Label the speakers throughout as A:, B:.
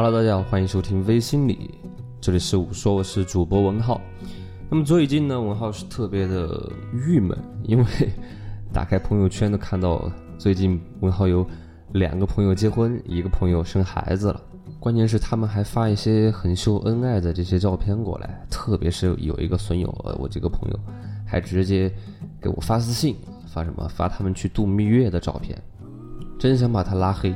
A: Hello，大家好，欢迎收听微心理，这里是我说我是主播文浩。那么最近呢，文浩是特别的郁闷，因为 打开朋友圈都看到最近文浩有两个朋友结婚，一个朋友生孩子了。关键是他们还发一些很秀恩爱的这些照片过来，特别是有一个损友，呃，我这个朋友还直接给我发私信，发什么？发他们去度蜜月的照片，真想把他拉黑，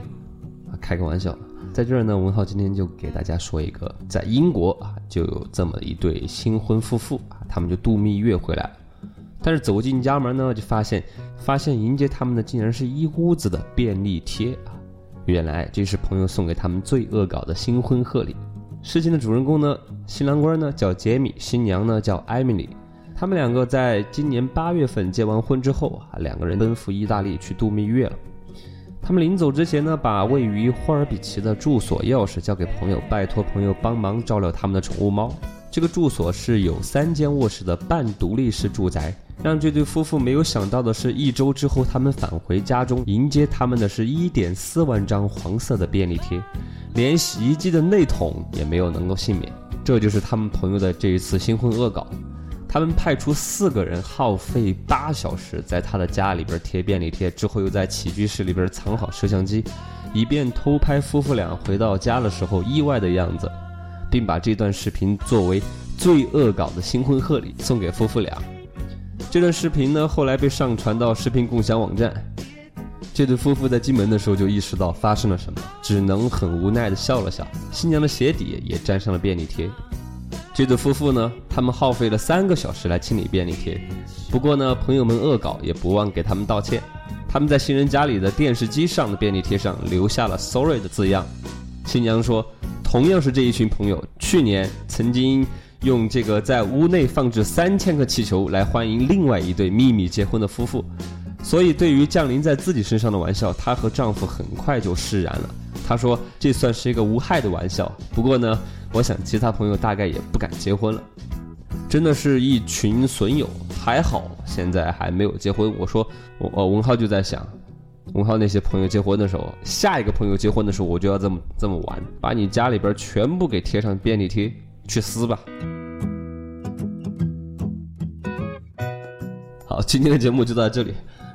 A: 开个玩笑。在这儿呢，文浩今天就给大家说一个，在英国啊，就有这么一对新婚夫妇啊，他们就度蜜月回来了，但是走进家门呢，就发现，发现迎接他们的竟然是一屋子的便利贴啊，原来这是朋友送给他们最恶搞的新婚贺礼。事情的主人公呢，新郎官呢叫杰米，新娘呢叫艾米丽，他们两个在今年八月份结完婚之后啊，两个人奔赴意大利去度蜜月了。他们临走之前呢，把位于霍尔比奇的住所钥匙交给朋友，拜托朋友帮忙照料他们的宠物猫。这个住所是有三间卧室的半独立式住宅。让这对夫妇没有想到的是，一周之后他们返回家中，迎接他们的是一点四万张黄色的便利贴，连洗衣机的内桶也没有能够幸免。这就是他们朋友的这一次新婚恶搞。他们派出四个人，耗费八小时，在他的家里边贴便利贴，之后又在起居室里边藏好摄像机，以便偷拍夫妇俩回到家的时候意外的样子，并把这段视频作为最恶搞的新婚贺礼送给夫妇俩。这段视频呢，后来被上传到视频共享网站。这对夫妇在进门的时候就意识到发生了什么，只能很无奈地笑了笑。新娘的鞋底也沾上了便利贴。这对夫妇呢，他们耗费了三个小时来清理便利贴。不过呢，朋友们恶搞也不忘给他们道歉。他们在新人家里的电视机上的便利贴上留下了 “sorry” 的字样。新娘说，同样是这一群朋友，去年曾经用这个在屋内放置三千个气球来欢迎另外一对秘密结婚的夫妇。所以，对于降临在自己身上的玩笑，她和丈夫很快就释然了。她说，这算是一个无害的玩笑。不过呢。我想其他朋友大概也不敢结婚了，真的是一群损友。还好现在还没有结婚。我说我呃文浩就在想，文浩那些朋友结婚的时候，下一个朋友结婚的时候，我就要这么这么玩，把你家里边全部给贴上便利贴，去撕吧。好，今天的节目就到这里。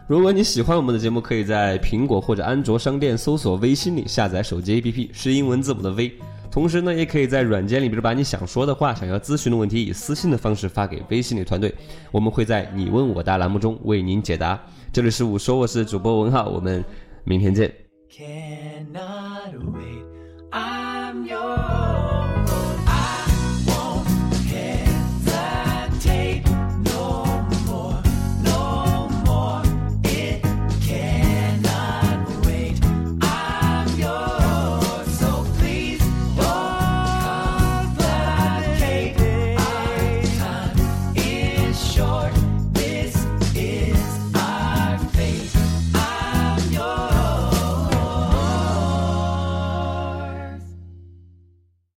A: 如果你喜欢我们的节目，可以在苹果或者安卓商店搜索“微心理”，下载手机 APP，是英文字母的 V。同时呢，也可以在软件里边把你想说的话、想要咨询的问题，以私信的方式发给微信里团队，我们会在你问我答栏目中为您解答。这里是我说我是主播文浩，我们明天见。Cannot wait,